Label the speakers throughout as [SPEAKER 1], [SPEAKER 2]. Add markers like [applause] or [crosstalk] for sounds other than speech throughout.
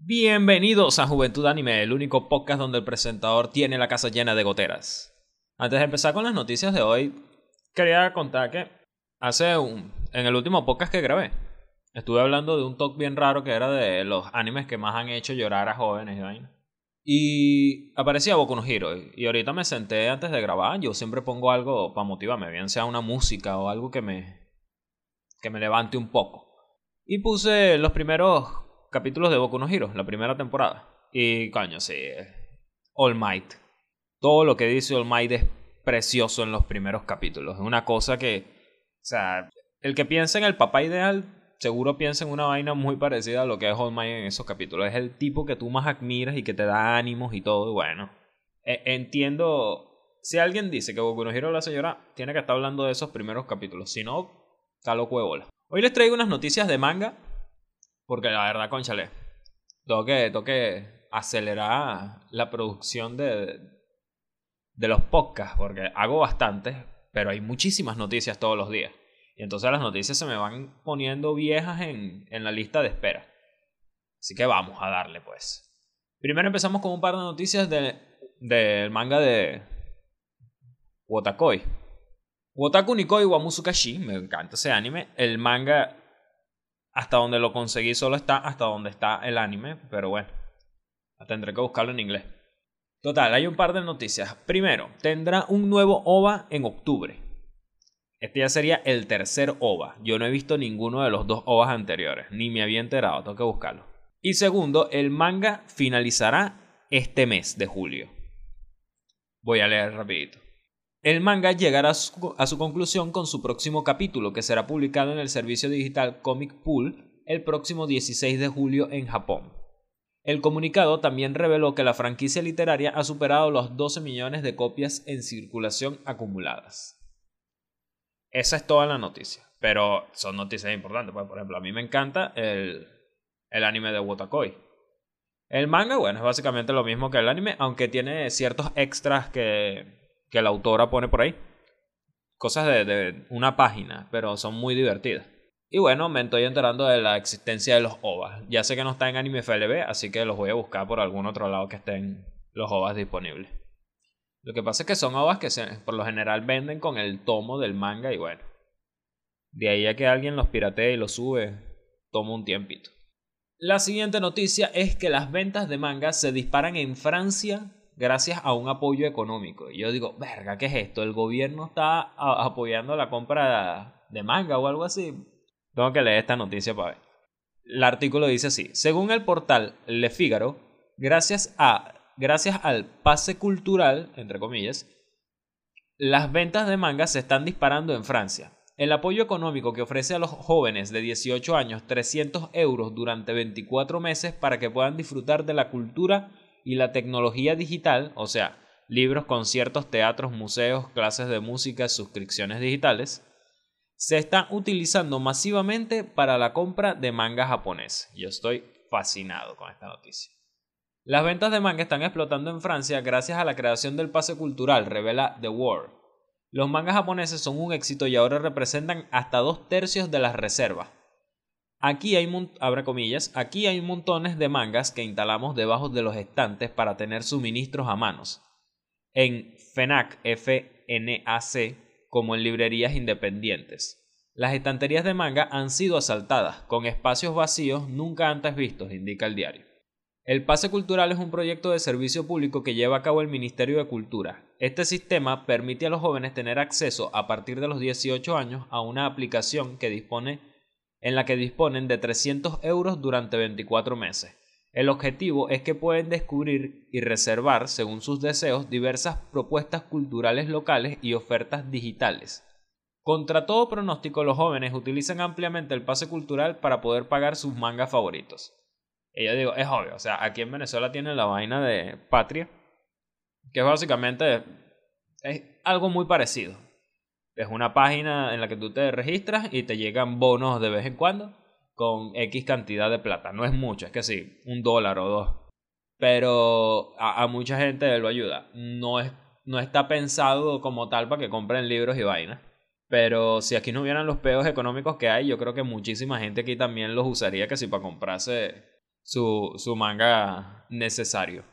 [SPEAKER 1] Bienvenidos a Juventud Anime, el único podcast donde el presentador tiene la casa llena de goteras. Antes de empezar con las noticias de hoy, quería contar que hace un, en el último podcast que grabé, estuve hablando de un talk bien raro que era de los animes que más han hecho llorar a jóvenes y vaina. Y aparecía Boku no Hero. Y ahorita me senté antes de grabar. Yo siempre pongo algo para motivarme, bien sea una música o algo que me, que me levante un poco. Y puse los primeros capítulos de Boku no Hero, la primera temporada. Y coño, sí. All Might. Todo lo que dice All Might es precioso en los primeros capítulos. Es una cosa que. O sea, el que piensa en el papá ideal seguro piensa en una vaina muy parecida a lo que es All Might en esos capítulos. Es el tipo que tú más admiras y que te da ánimos y todo. Y bueno, e, entiendo. Si alguien dice que Boku no Hero la señora tiene que estar hablando de esos primeros capítulos. Si no, está loco bola. Hoy les traigo unas noticias de manga. Porque la verdad, conchale. Tengo que, acelerar la producción de, de los podcasts. Porque hago bastantes. Pero hay muchísimas noticias todos los días. Y entonces las noticias se me van poniendo viejas en, en la lista de espera. Así que vamos a darle pues. Primero empezamos con un par de noticias del de, manga de Wotakoi. Wotaku Nikoi Wamusukashi, me encanta ese anime. El manga, hasta donde lo conseguí, solo está hasta donde está el anime, pero bueno, tendré que buscarlo en inglés. Total, hay un par de noticias. Primero, tendrá un nuevo OVA en octubre. Este ya sería el tercer OVA. Yo no he visto ninguno de los dos OVAs anteriores, ni me había enterado, tengo que buscarlo. Y segundo, el manga finalizará este mes de julio. Voy a leer rapidito. El manga llegará a su, conclusión con su próximo capítulo, que será publicado en el servicio digital Comic Pool el próximo 16 de julio en Japón. El comunicado también reveló que la franquicia literaria ha superado los 12 millones de copias en circulación acumuladas. Esa es toda la noticia. Pero son noticias importantes. Pues, por ejemplo, a mí me encanta el, el anime de Wotakoi. El manga, bueno, es básicamente lo mismo que el anime, aunque tiene ciertos extras que, que la autora pone por ahí. Cosas de, una página, pero son muy divertidas. Y bueno, me estoy enterando de la existencia de los OVAs. Ya sé que no está en Anime FLB, así que los voy a buscar por algún otro lado que estén los OVAs disponibles. Lo que pasa es que son ovas que se, por lo general venden con el tomo del manga y bueno. De ahí a que alguien los piratee y los sube, toma un tiempito. La siguiente noticia es que las ventas de manga se disparan en Francia gracias a un apoyo económico. Y yo digo, verga, ¿qué es esto? ¿El gobierno está apoyando la compra de manga o algo así? Tengo que leer esta noticia para ver. El artículo dice así, según el portal Le Figaro, gracias a gracias al pase cultural, entre comillas, las ventas de manga se están disparando en Francia. El apoyo económico que ofrece a los jóvenes de 18 años 300 euros durante 24 meses para que puedan disfrutar de la cultura y la tecnología digital, o sea, libros, conciertos, teatros, museos, clases de música, suscripciones digitales, se están utilizando masivamente para la compra de manga japonés. Yo estoy fascinado con esta noticia. Las ventas de manga están explotando en Francia gracias a la creación del pase cultural, revela The World. Los mangas japoneses son un éxito y ahora representan hasta dos tercios de las reservas. Aquí hay, comillas, aquí hay montones de mangas que instalamos debajo de los estantes para tener suministros a manos. En FENAC, FNAC, como en librerías independientes. Las estanterías de manga han sido asaltadas, con espacios vacíos nunca antes vistos, indica el diario. El Pase Cultural es un proyecto de servicio público que lleva a cabo el Ministerio de Cultura. Este sistema permite a los jóvenes tener acceso a partir de los 18 años a una aplicación que dispone, en la que disponen de 300 euros durante 24 meses. El objetivo es que pueden descubrir y reservar, según sus deseos, diversas propuestas culturales locales y ofertas digitales. Contra todo pronóstico, los jóvenes utilizan ampliamente el pase cultural para poder pagar sus mangas favoritos. Y yo digo, es obvio, o sea, aquí en Venezuela tienen la vaina de Patria, que es básicamente es algo muy parecido. Es una página en la que tú te registras y te llegan bonos de vez en cuando con X cantidad de plata. No es mucho, es que sí, un dólar o dos. Pero a, mucha gente lo ayuda. No, es, no está pensado como tal para que compren libros y vainas. Pero si aquí no hubieran los peos económicos que hay, yo creo que muchísima gente aquí también los usaría que si para comprarse su, su manga necesario.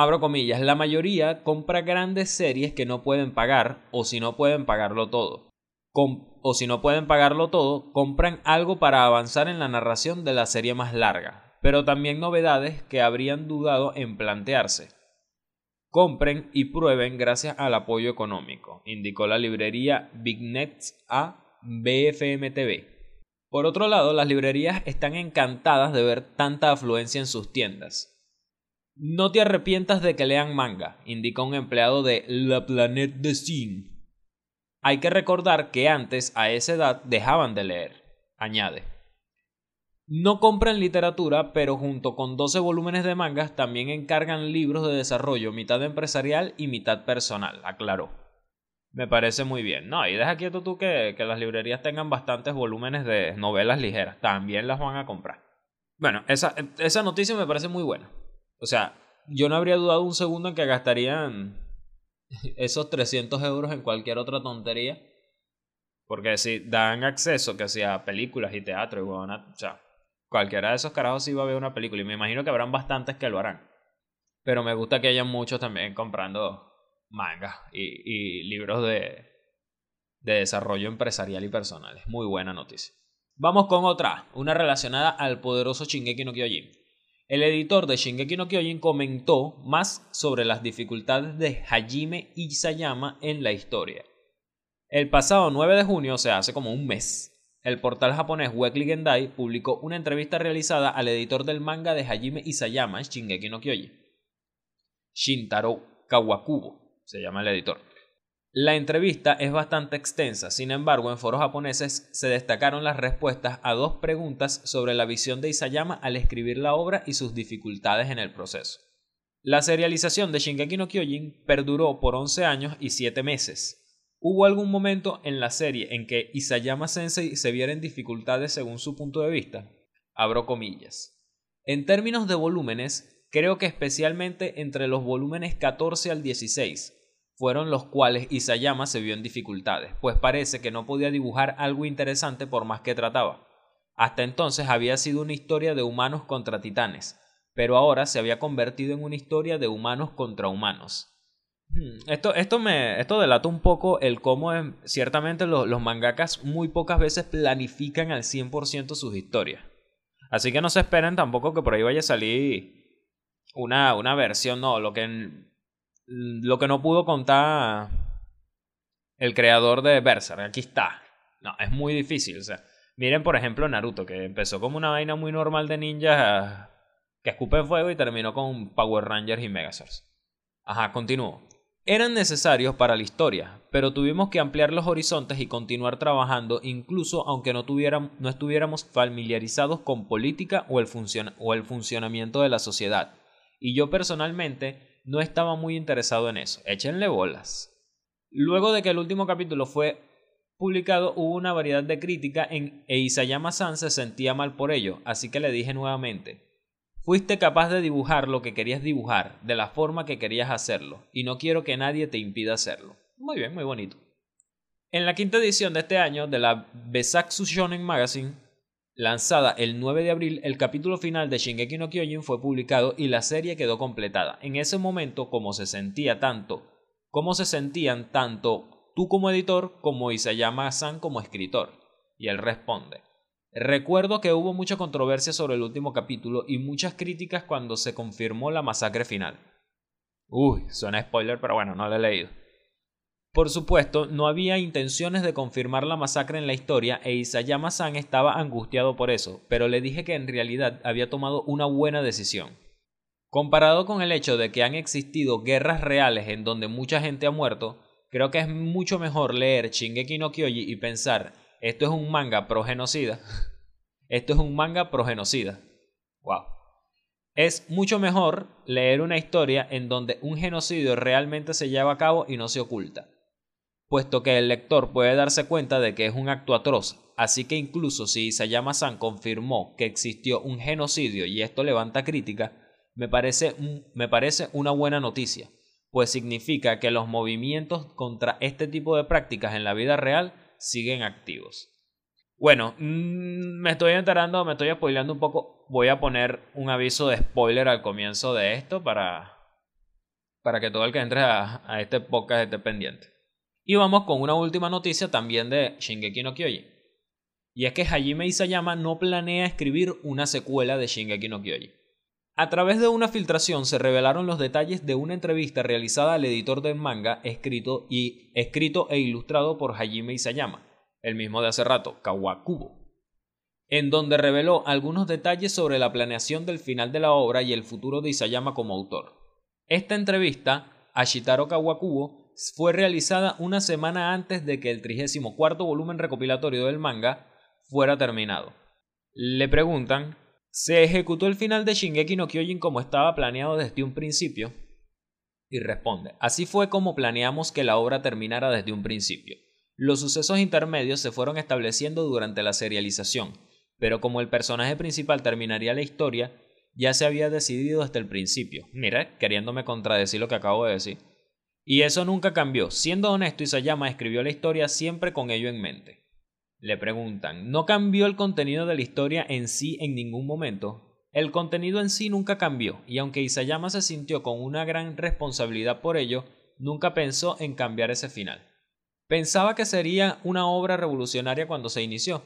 [SPEAKER 1] Abro comillas, la mayoría compra grandes series que no pueden pagar o si no pueden pagarlo todo. o si no pueden pagarlo todo, compran algo para avanzar en la narración de la serie más larga, pero también novedades que habrían dudado en plantearse. Compren y prueben gracias al apoyo económico, indicó la librería Bignets a BFM TV. Por otro lado, las librerías están encantadas de ver tanta afluencia en sus tiendas. No te arrepientas de que lean manga, indica un empleado de La Planète de Cine. Hay que recordar que antes, a esa edad, dejaban de leer, añade. No compran literatura, pero junto con 12 volúmenes de mangas también encargan libros de desarrollo, mitad empresarial y mitad personal, aclaró. Me parece muy bien. No, y deja quieto tú que, que las librerías tengan bastantes volúmenes de novelas ligeras. También las van a comprar. Bueno, esa, esa noticia me parece muy buena. O sea, yo no habría dudado un segundo en que gastarían [laughs] esos 300 euros en cualquier otra tontería. Porque si dan acceso que sea películas y teatro y bueno, o sea, cualquiera de esos carajos sí va a ver una película. Y me imagino que habrán bastantes que lo harán. Pero me gusta que haya muchos también comprando mangas y, libros de, de desarrollo empresarial y personal. Es muy buena noticia. Vamos con otra, una relacionada al poderoso Shingeki no Kyojin. El editor de Shingeki no Kyojin comentó más sobre las dificultades de Hajime Isayama en la historia. El pasado 9 de junio, o sea, hace como un mes, el portal japonés Weekly Gendai publicó una entrevista realizada al editor del manga de Hajime Isayama, Shingeki no Kyojin, Shintaro Kawakubo se llama el editor. La entrevista es bastante extensa, sin embargo, en foros japoneses se destacaron las respuestas a dos preguntas sobre la visión de Isayama al escribir la obra y sus dificultades en el proceso. La serialización de Shingeki no Kyojin perduró por 11 años y 7 meses. ¿Hubo algún momento en la serie en que Isayama Sensei se viera en dificultades según su punto de vista? Abro comillas. En términos de volúmenes, creo que especialmente entre los volúmenes 14 al 16, fueron los cuales Isayama se vio en dificultades, pues parece que no podía dibujar algo interesante por más que trataba. Hasta entonces había sido una historia de humanos contra titanes, pero ahora se había convertido en una historia de humanos contra humanos. Hmm, esto, esto, me, esto delata un poco el cómo ciertamente los, los mangakas muy pocas veces planifican al 100% sus historias. Así que no se esperen tampoco que por ahí vaya a salir una, una versión, no, lo que lo que no pudo contar el creador de Berserk. Aquí está. No, es muy difícil. O sea, miren, por ejemplo, Naruto, que empezó como una vaina muy normal de ninjas que escupen fuego y terminó con Power Rangers y Megazords. Ajá, continúo. Eran necesarios para la historia, pero tuvimos que ampliar los horizontes y continuar trabajando incluso aunque no, no estuviéramos familiarizados con política o el, o el funcionamiento de la sociedad. Y yo personalmente no estaba muy interesado en eso. Échenle bolas. Luego de que el último capítulo fue publicado, hubo una variedad de crítica en e Isayama-san se sentía mal por ello, así que le dije nuevamente, fuiste capaz de dibujar lo que querías dibujar, de la forma que querías hacerlo, y no quiero que nadie te impida hacerlo. Muy bien, muy bonito. En la quinta edición de este año de la Shonen Magazine, Lanzada el 9 de abril, el capítulo final de Shingeki no Kyojin fue publicado y la serie quedó completada. En ese momento, como se sentía tanto, como se sentían tanto tú como editor como Isayama-san como escritor. Y él responde: Recuerdo que hubo mucha controversia sobre el último capítulo y muchas críticas cuando se confirmó la masacre final. Uy, suena spoiler, pero bueno, no lo he leído. Por supuesto, no había intenciones de confirmar la masacre en la historia e Isayama-san estaba angustiado por eso, pero le dije que en realidad había tomado una buena decisión. Comparado con el hecho de que han existido guerras reales en donde mucha gente ha muerto, creo que es mucho mejor leer Shingeki no Kyoji y pensar, esto es un manga pro genocida. [laughs] esto es un manga pro genocida. Wow. Es mucho mejor leer una historia en donde un genocidio realmente se lleva a cabo y no se oculta puesto que el lector puede darse cuenta de que es un acto atroz, así que incluso si Isayama-san confirmó que existió un genocidio y esto levanta crítica, me parece, me parece una buena noticia, pues significa que los movimientos contra este tipo de prácticas en la vida real siguen activos. Bueno, mm, me estoy enterando, me estoy spoileando un poco. Voy a poner un aviso de spoiler al comienzo de esto para, para que todo el que entre a, a este podcast esté pendiente. Y vamos con una última noticia también de Shingeki no Kyojin. Y es que Hajime Isayama no planea escribir una secuela de Shingeki no Kyojin. A través de una filtración se revelaron los detalles de una entrevista realizada al editor del manga escrito, y, escrito e ilustrado por Hajime Isayama, el mismo de hace rato, Kawakubo, en donde reveló algunos detalles sobre la planeación del final de la obra y el futuro de Isayama como autor. Esta entrevista a Shitaro Kawakubo fue realizada una semana antes de que el 34 volumen recopilatorio del manga fuera terminado. Le preguntan ¿Se ejecutó el final de Shingeki no Kyojin como estaba planeado desde un principio? Y responde, así fue como planeamos que la obra terminara desde un principio. Los sucesos intermedios se fueron estableciendo durante la serialización, pero como el personaje principal terminaría la historia, ya se había decidido desde el principio. Mira, queriéndome contradecir lo que acabo de decir. Y eso nunca cambió. Siendo honesto, Isayama escribió la historia siempre con ello en mente. Le preguntan, ¿no cambió el contenido de la historia en sí en ningún momento? El contenido en sí nunca cambió, y aunque Isayama se sintió con una gran responsabilidad por ello, nunca pensó en cambiar ese final. Pensaba que sería una obra revolucionaria cuando se inició.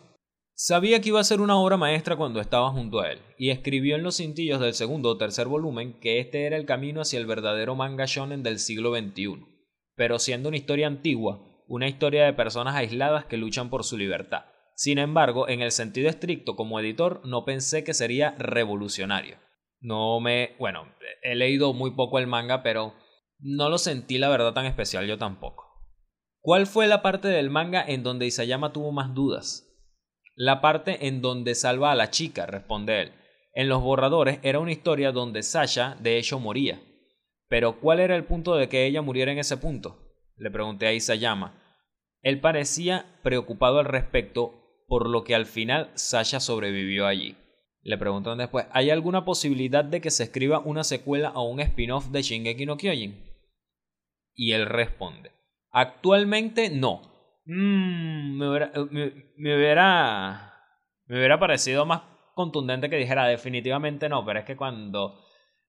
[SPEAKER 1] Sabía que iba a ser una obra maestra cuando estaba junto a él, y escribió en los cintillos del segundo o tercer volumen que este era el camino hacia el verdadero manga shonen del siglo XXI. Pero siendo una historia antigua, una historia de personas aisladas que luchan por su libertad. Sin embargo, en el sentido estricto como editor, no pensé que sería revolucionario. No me... bueno, he leído muy poco el manga, pero no lo sentí la verdad tan especial yo tampoco. ¿Cuál fue la parte del manga en donde Isayama tuvo más dudas? La parte en donde salva a la chica, responde él. En los borradores era una historia donde Sasha de hecho moría. Pero ¿cuál era el punto de que ella muriera en ese punto? Le pregunté a Isayama. Él parecía preocupado al respecto, por lo que al final Sasha sobrevivió allí. Le preguntan después, ¿hay alguna posibilidad de que se escriba una secuela o un spin-off de Shingeki no Kyojin? Y él responde, actualmente no. Mm, me, hubiera, me, hubiera, me hubiera parecido más contundente que dijera definitivamente no, pero es que cuando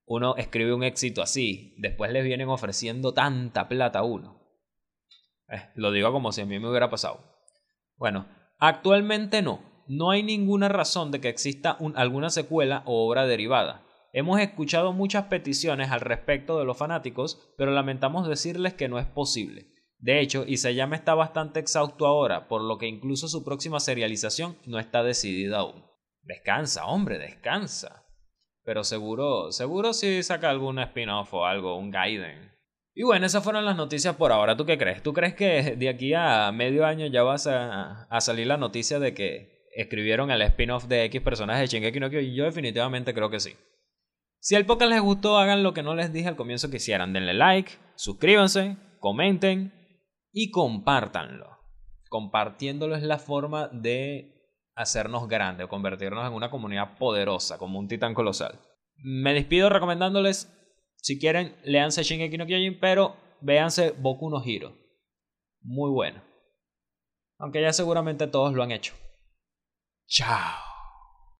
[SPEAKER 1] uno escribe un éxito así, después les vienen ofreciendo tanta plata a uno. Eh, lo digo como si a mí me hubiera pasado. Bueno, actualmente no. No hay ninguna razón de que exista alguna secuela o obra derivada. Hemos escuchado muchas peticiones al respecto de los fanáticos, pero lamentamos decirles que no es posible. De hecho, Isayama está bastante exhausto ahora, por lo que incluso su próxima serialización no está decidida aún. Descansa, hombre, descansa. Pero seguro, seguro si saca algún spin-off o algo, un Gaiden. Y bueno, esas fueron las noticias por ahora. ¿Tú qué crees? ¿Tú crees que de aquí a medio año ya vas a, salir la noticia de que escribieron el spin-off de X personajes de Shingeki no Kyojin? Yo definitivamente creo que sí. Si el podcast les gustó, hagan lo que no les dije al comienzo que hicieran. Denle like, suscríbanse, comenten y compártanlo. Compartiéndolo es la forma de hacernos grandes, convertirnos en una comunidad poderosa, como un titán colosal. Me despido recomendándoles si quieren, léanse Shingeki no Kyojin, pero véanse Boku no Hero. Muy bueno. Aunque ya seguramente todos lo han hecho. Chao.